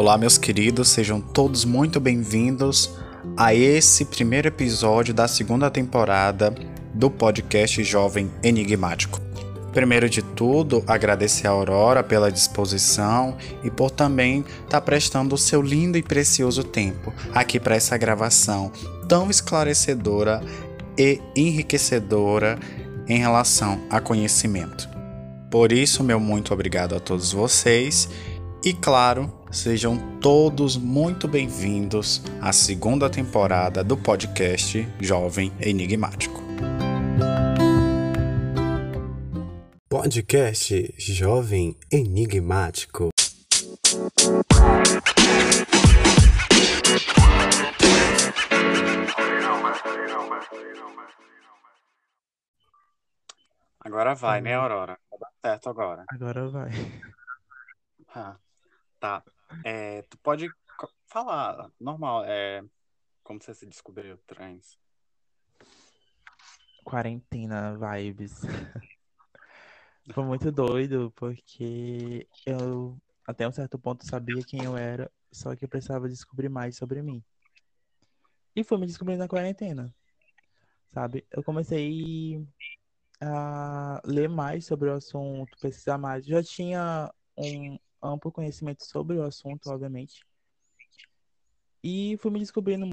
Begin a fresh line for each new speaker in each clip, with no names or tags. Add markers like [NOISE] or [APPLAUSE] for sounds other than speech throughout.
Olá, meus queridos, sejam todos muito bem-vindos a esse primeiro episódio da segunda temporada do podcast Jovem Enigmático. Primeiro de tudo, agradecer a Aurora pela disposição e por também estar tá prestando o seu lindo e precioso tempo aqui para essa gravação tão esclarecedora e enriquecedora em relação a conhecimento. Por isso, meu muito obrigado a todos vocês e, claro, sejam todos muito bem-vindos à segunda temporada do podcast Jovem Enigmático.
Podcast Jovem Enigmático.
Agora vai, né, Aurora? Vai dar certo agora.
Agora vai.
Ah, tá. É, tu pode falar, normal, é, como você se descobriu trans?
Quarentena vibes. [LAUGHS] Foi muito doido, porque eu até um certo ponto sabia quem eu era, só que eu precisava descobrir mais sobre mim. E foi me descobrindo na quarentena, sabe? Eu comecei a ler mais sobre o assunto, pesquisar mais. Já tinha um amplo conhecimento sobre o assunto, obviamente. E fui me descobrindo.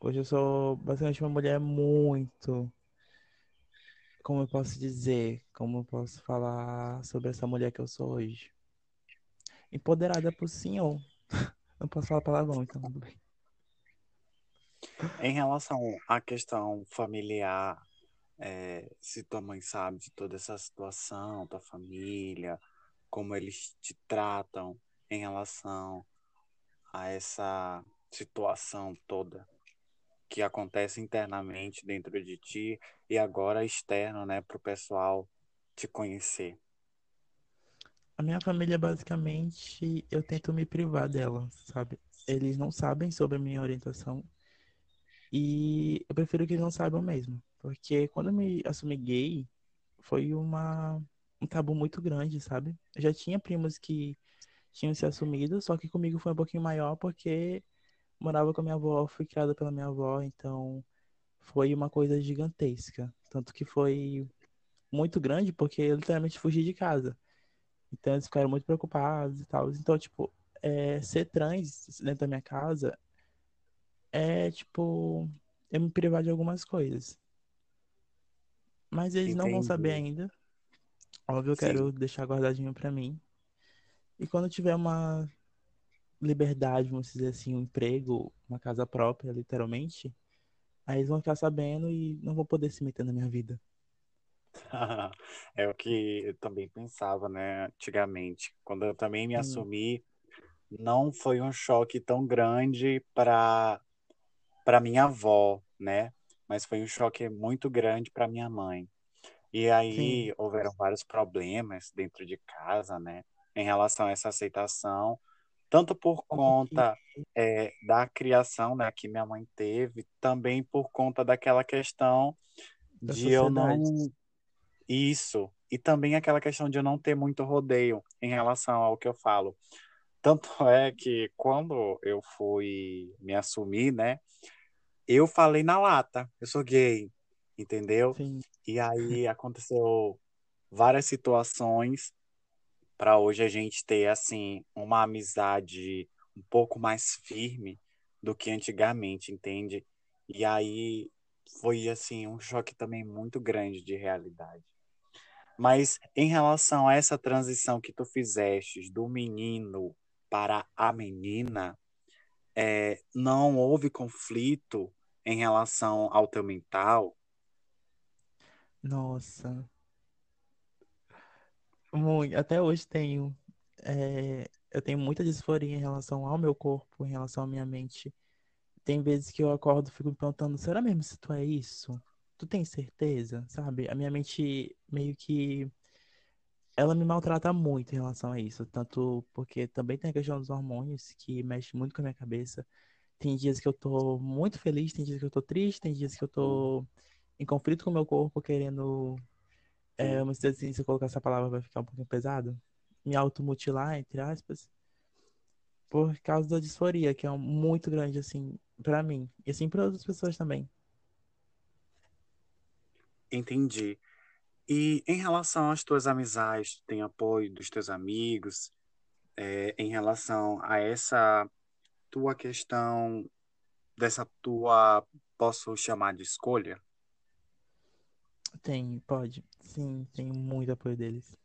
Hoje eu sou basicamente uma mulher muito. Como eu posso dizer? Como eu posso falar sobre essa mulher que eu sou hoje? Empoderada por senhor. [LAUGHS] Não posso falar palavrão, então tudo bem.
Em relação à questão familiar, é, se tua mãe sabe de toda essa situação, tua família, como eles te tratam em relação a essa situação toda que acontece internamente dentro de ti e agora externo, né, para o pessoal te conhecer.
A minha família, basicamente, eu tento me privar dela, sabe? Eles não sabem sobre a minha orientação e eu prefiro que eles não saibam mesmo. Porque quando eu me assumi gay, foi uma, um tabu muito grande, sabe? Eu já tinha primos que tinham se assumido, só que comigo foi um pouquinho maior porque morava com a minha avó, fui criada pela minha avó, então foi uma coisa gigantesca. Tanto que foi muito grande porque eu literalmente fugi de casa. Então eles ficaram muito preocupados e tal. Então, tipo, é, ser trans dentro da minha casa é, tipo, eu me privar de algumas coisas. Mas eles Entendi. não vão saber ainda. Óbvio, eu Sim. quero deixar guardadinho para mim. E quando tiver uma liberdade, vamos dizer assim, um emprego, uma casa própria, literalmente, aí eles vão ficar sabendo e não vão poder se meter na minha vida. [LAUGHS]
é o que eu também pensava, né, antigamente. Quando eu também me hum. assumi, não foi um choque tão grande para para minha avó, né? Mas foi um choque muito grande para minha mãe. E aí Sim. houveram vários problemas dentro de casa, né? Em relação a essa aceitação, tanto por conta é, da criação né, que minha mãe teve, também por conta daquela questão da de sociedade. eu não. Isso. E também aquela questão de eu não ter muito rodeio em relação ao que eu falo. Tanto [LAUGHS] é que quando eu fui me assumir, né? eu falei na lata, eu sou gay, entendeu? Sim. E aí aconteceu várias situações para hoje a gente ter assim uma amizade um pouco mais firme do que antigamente, entende? E aí foi assim um choque também muito grande de realidade. Mas em relação a essa transição que tu fizeste do menino para a menina, é, não houve conflito em relação ao teu mental?
Nossa. Muito. Até hoje tenho. É, eu tenho muita disforia em relação ao meu corpo, em relação à minha mente. Tem vezes que eu acordo e fico me perguntando, será mesmo se tu é isso? Tu tem certeza? Sabe? A minha mente meio que. Ela me maltrata muito em relação a isso. Tanto porque também tem a questão dos hormônios, que mexe muito com a minha cabeça. Tem dias que eu tô muito feliz, tem dias que eu tô triste, tem dias que eu tô em conflito com o meu corpo, querendo. É, assim, se eu colocar essa palavra vai ficar um pouquinho pesado. Me automutilar, entre aspas. por causa da disforia, que é um- muito grande, assim, pra mim. E assim pra outras pessoas também.
Entendi. E em relação às tuas amizades, tem apoio dos teus amigos, é, em relação a essa tua questão, dessa tua, posso chamar de escolha?
Tem, pode. Sim, tenho muito apoio deles.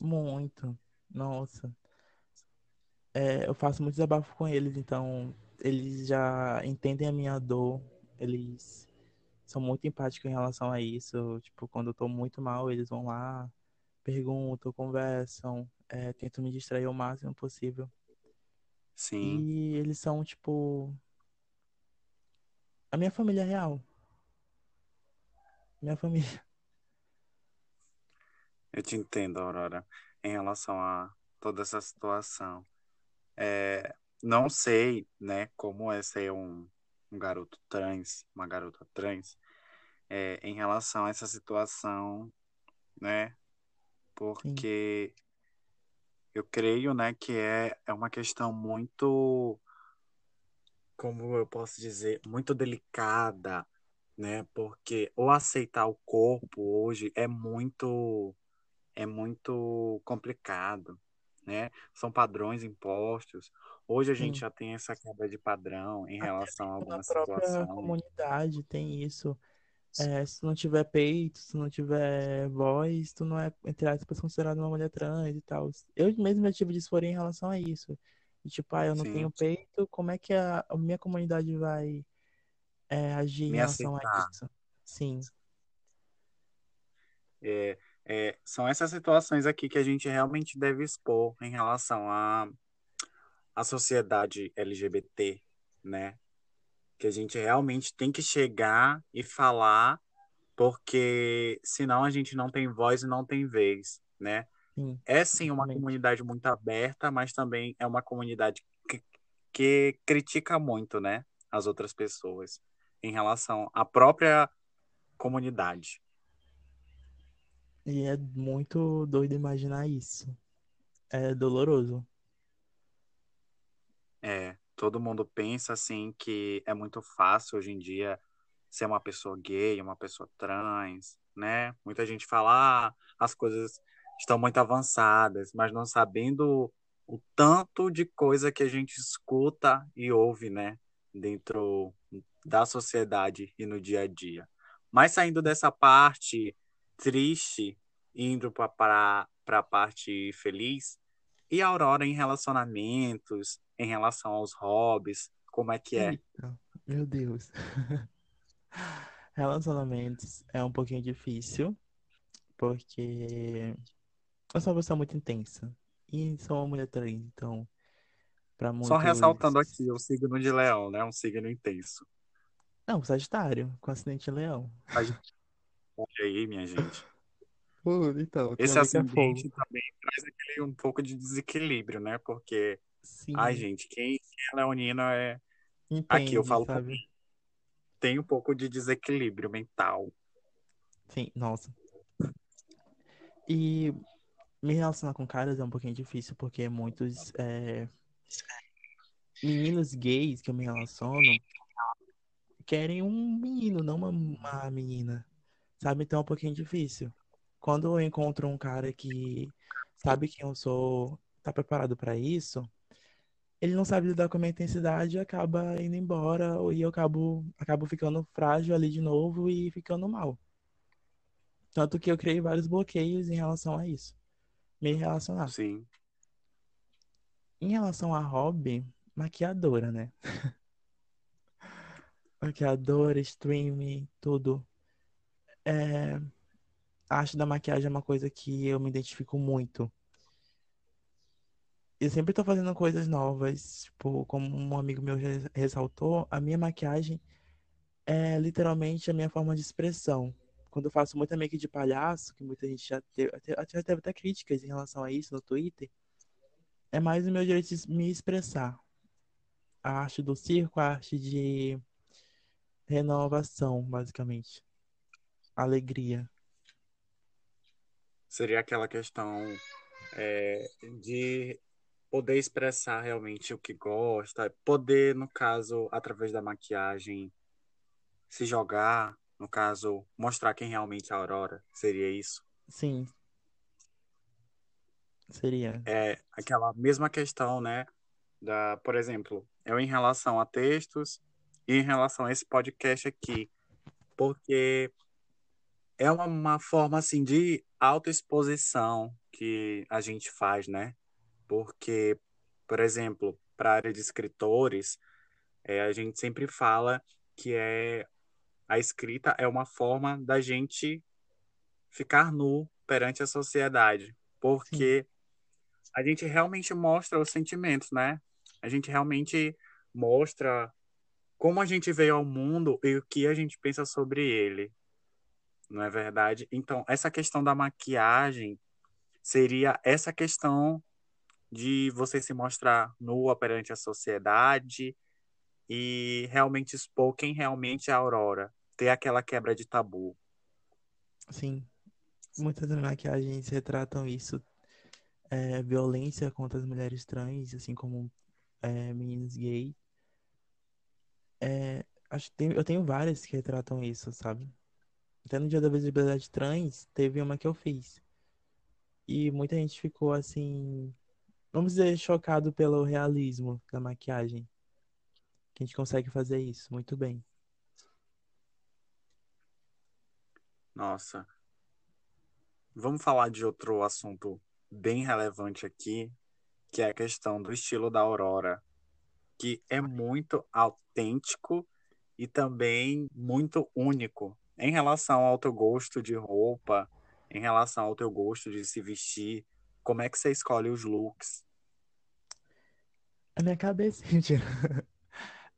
Muito. Nossa. É, eu faço muito desabafo com eles, então eles já entendem a minha dor. Eles são muito empáticos em relação a isso. Tipo, quando eu tô muito mal, eles vão lá, perguntam, conversam, é, tentam me distrair o máximo possível.
Sim,
E eles são, tipo, a minha família real. Minha família.
eu te entendo, Aurora, em relação a toda essa situação. É, não sei, né, como é ser um, um garoto trans, uma garota trans, é, em relação a essa situação, né,
Sim,
porque eu creio, né, que é, é uma questão muito, como eu posso dizer, muito delicada, né, porque o aceitar o corpo hoje é muito, é muito complicado, né, são padrões impostos. Hoje a gente
sim.
já tem essa quebra de padrão em
Até
relação a
na
algumas
própria
situações.
comunidade tem isso. É, se tu não tiver peito, se não tiver voz, tu não é, entre aspas, considerado uma mulher trans e tal. Eu mesmo já tive disforia em relação a isso. E, tipo, ah, eu não tenho
Sim,
peito, como é que a, a minha comunidade vai, é, agir em
me
relação a
aceitar.
isso? Sim,
É, é, são essas situações aqui que a gente realmente deve expor em relação à, à sociedade LGBT, né? Que a gente realmente tem que chegar e falar, porque senão a gente não tem voz e não tem vez, né?
sim,
É sim uma
exatamente.
comunidade muito aberta, mas também é uma comunidade que, que critica muito, né? As outras pessoas em relação à própria comunidade.
E é muito doido imaginar isso. É doloroso.
É, todo mundo pensa assim que é muito fácil hoje em dia ser uma pessoa gay, uma pessoa trans, né? Muita gente fala, ah, as coisas estão muito avançadas, mas não sabendo o tanto de coisa que a gente escuta e ouve, né? Dentro da sociedade e no dia a dia. Mas saindo dessa parte triste, indo para a parte feliz, e a Aurora em relacionamentos, em relação aos hobbies, como é que é?
Meu Deus. [LAUGHS] Relacionamentos é um pouquinho difícil, porque eu sou uma pessoa muito intensa. E sou uma mulher trans, então, pra
Só
muitos.
ressaltando aqui, o signo de Leão, né? Um signo intenso.
Não, Sagitário, com acidente em Leão.
A gente, olha aí, minha gente.
Pô, então,
Esse
que é
também traz aquele um pouco de desequilíbrio, né? Porque, ai,
Sim,
gente, quem é leonino é. Aqui eu
entende,
falo
sabe?
mim, tem um pouco de desequilíbrio mental.
Sim, nossa. E me relacionar com caras é um pouquinho difícil, porque muitos é, meninos gays que eu me relaciono querem um menino, não uma, uma menina. Sabe? Então é um pouquinho difícil. Quando eu encontro um cara que sabe quem eu sou, tá preparado pra isso, ele não sabe lidar com a minha intensidade e acaba indo embora, e eu acabo, acabo ficando frágil ali de novo e ficando mal. Tanto que eu criei vários bloqueios em relação a isso. Me relacionar.
Sim,
Em relação a hobby, maquiadora, né? [LAUGHS] Maquiadora, streaming, tudo. É, da maquiagem é uma coisa que eu me identifico muito. Eu sempre tô fazendo coisas novas, tipo, como um amigo meu res- ressaltou, a minha maquiagem é literalmente a minha forma de expressão. Quando eu faço muita make de palhaço, que muita gente já teve, até, já teve até críticas em relação a isso no Twitter, é mais o meu direito de me expressar. A arte do circo, a arte de renovação, basicamente. Alegria.
seria aquela questão é, de poder expressar realmente o que gosta, poder, no caso, através da maquiagem, se jogar, no caso, mostrar quem realmente é a Aurora, seria isso?
Sim. Seria.
É aquela mesma questão, né? Da, por exemplo, eu em relação a textos e em relação a esse podcast aqui, porque é uma, uma forma assim de autoexposição que a gente faz, né? Porque, por exemplo, para a área de escritores, é, a gente sempre fala que é a escrita é uma forma da gente ficar nu perante a sociedade, porque Sim. A gente realmente mostra os sentimentos, né? A gente realmente mostra como a gente veio ao mundo e o que a gente pensa sobre ele. Não é verdade? Então, essa questão da maquiagem seria essa questão de você se mostrar nua perante a sociedade e realmente expor quem realmente é a Aurora, ter aquela quebra de tabu.
Sim, muitas maquiagens retratam isso, é, violência contra as mulheres trans, assim como é, meninos gay. É, acho que tem, eu tenho várias que retratam isso, sabe? Até no dia da visibilidade trans, teve uma que eu fiz. E muita gente ficou assim, vamos dizer, chocado pelo realismo da maquiagem. Que a gente consegue fazer isso muito bem.
Nossa. Vamos falar de outro assunto bem relevante aqui, que é a questão do estilo da Aurora, que é muito autêntico e também muito único em relação ao teu gosto de roupa, em relação ao teu gosto de se vestir, como é que você escolhe os looks?
A minha cabeça, [LAUGHS]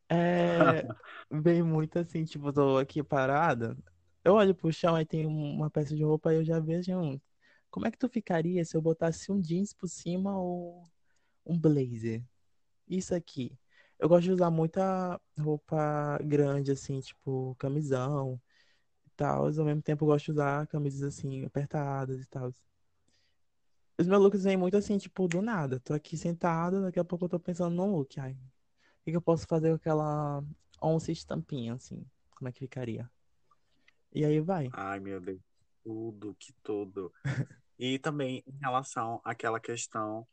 é, [LAUGHS] vem muito assim, tipo, tô aqui parada, eu olho pro chão e tem uma peça de roupa e eu já vejo um, como é que tu ficaria se eu botasse um jeans por cima ou um blazer? Isso aqui. Eu gosto de usar muita roupa grande, assim, tipo camisão e tal. Ao mesmo tempo, eu gosto de usar camisas, assim, apertadas e tal. Os meus looks vêm muito assim, tipo, do nada. Tô aqui sentado, daqui a pouco eu tô pensando num look. Ai, o que eu posso fazer com aquela onça estampinha, assim? Como é que ficaria? E aí vai.
Ai, meu Deus. Tudo, que tudo. [LAUGHS] e também em relação àquela questão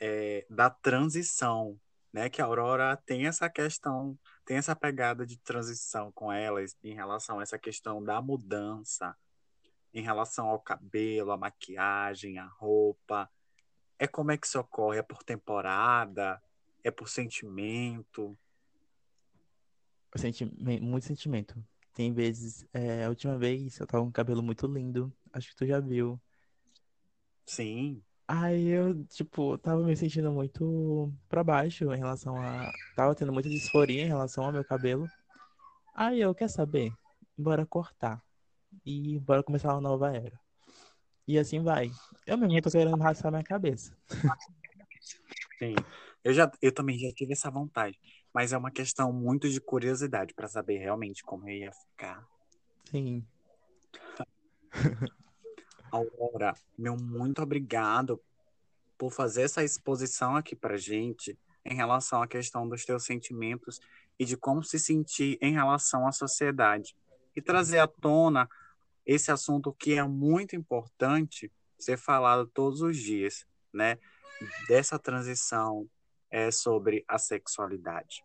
é, da transição, né? Que a Aurora tem essa questão, tem essa pegada de transição com elas em relação a essa questão da mudança, em relação ao cabelo, a maquiagem, a roupa. É como é que isso ocorre? É por temporada? É por sentimento?
Sentimento, muito sentimento. Tem vezes, é, a última vez eu tava com um cabelo muito lindo, acho que tu já viu.
Sim.
Aí eu, tipo, tava me sentindo muito pra baixo em relação a. Tava tendo muita disforia em relação ao meu cabelo. Aí eu, quer saber? Bora cortar. E bora começar uma nova era. E assim vai. Eu mesmo tô querendo raspar minha cabeça.
Sim. Eu, já, eu também já tive essa vontade. Mas é uma questão muito de curiosidade para saber realmente como eu ia ficar.
Sim. [LAUGHS]
Aurora, meu muito obrigado por fazer essa exposição aqui para gente em relação à questão dos teus sentimentos e de como se sentir em relação à sociedade e trazer à tona esse assunto que é muito importante ser falado todos os dias, né? Dessa transição é, sobre a sexualidade.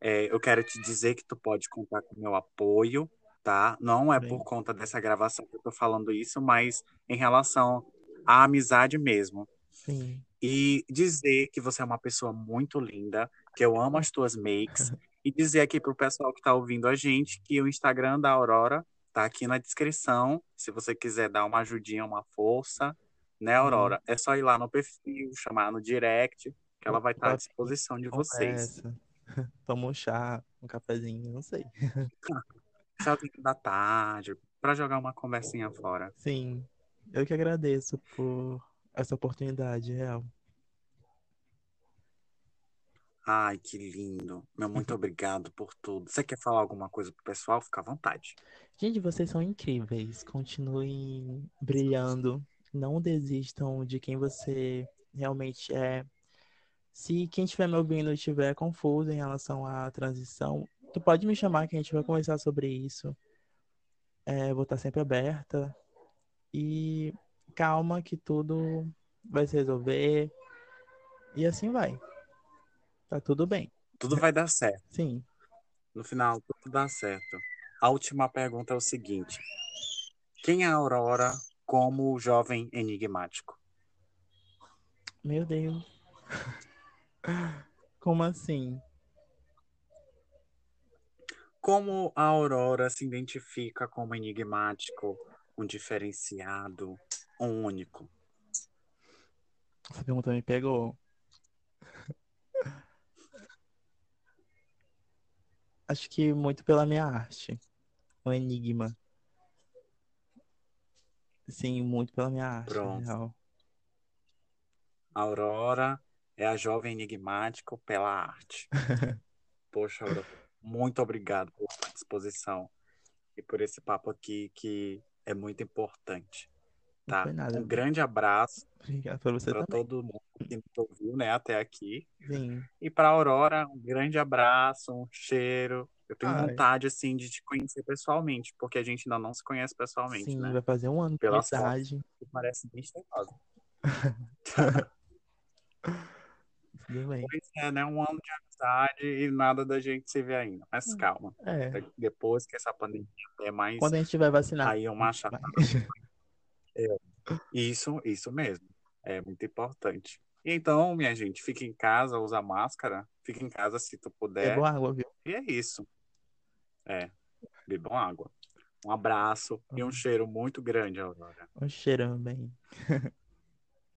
É, eu quero te dizer que tu pode contar com o meu apoio tá? Não é Bem. por conta dessa gravação que eu tô falando isso, mas em relação à amizade mesmo.
Sim.
E dizer que você é uma pessoa muito linda, que eu amo as tuas makes. [LAUGHS] e dizer aqui pro pessoal que tá ouvindo a gente que o Instagram da Aurora tá aqui na descrição. Se você quiser dar uma ajudinha, uma força, né, Aurora? Hum. É só ir lá no perfil, chamar no direct, que ela vai estar à disposição de vocês. [LAUGHS]
Toma um chá, um cafezinho, não sei. [LAUGHS]
finalzinho da tarde, para jogar uma conversinha fora.
Sim, eu que agradeço por essa oportunidade, real.
Ai, que lindo. Meu muito [LAUGHS] obrigado por tudo. Você quer falar alguma coisa pro pessoal? Fica à vontade.
Gente, vocês são incríveis. Continuem brilhando. Não desistam de quem você realmente é. Se quem estiver me ouvindo estiver confuso em relação à transição, tu pode me chamar que a gente vai conversar sobre isso. É, vou estar sempre aberta. E calma que tudo vai se resolver. E assim vai. Tá tudo bem.
Tudo vai dar certo.
Sim.
No final, tudo dá certo. A última pergunta é o seguinte: Quem é a Aurora como jovem enigmático?
Meu Deus. [LAUGHS] Como assim?
Como a Aurora se identifica como enigmático, um diferenciado, um único?
Essa pergunta me pegou. Acho que muito pela minha arte. O enigma. Sim, muito pela minha arte.
Pronto. Aurora é a jovem enigmático pela arte. [LAUGHS] Poxa, Aurora, muito obrigado pela sua disposição e por esse papo aqui que é muito importante. Tá? Um grande abraço
Obrigado pra você
para
também.
todo mundo que nos ouviu, né, até aqui.
Sim.
E para Aurora, um grande abraço, um cheiro. Eu tenho
Ai.
vontade assim de te conhecer pessoalmente, porque a gente ainda não se conhece pessoalmente,
Sim,
né?
vai fazer um ano de
Pelas
idade.
Parece bem cheirosa. [LAUGHS] Pois é, né? Um ano de amizade e nada da gente se ver ainda. Mas calma.
É.
Depois que essa pandemia é mais.
Quando a gente tiver vacinado.
Aí uma chata.
vai. [LAUGHS]
Isso, isso mesmo. É muito importante. Então, minha gente, fica em casa, usa máscara. Fica em casa se tu puder.
Bebam água, viu?
E é isso. É. Bebam água. Um abraço e um cheiro muito grande, Aurora.
Um cheirão bem. [LAUGHS]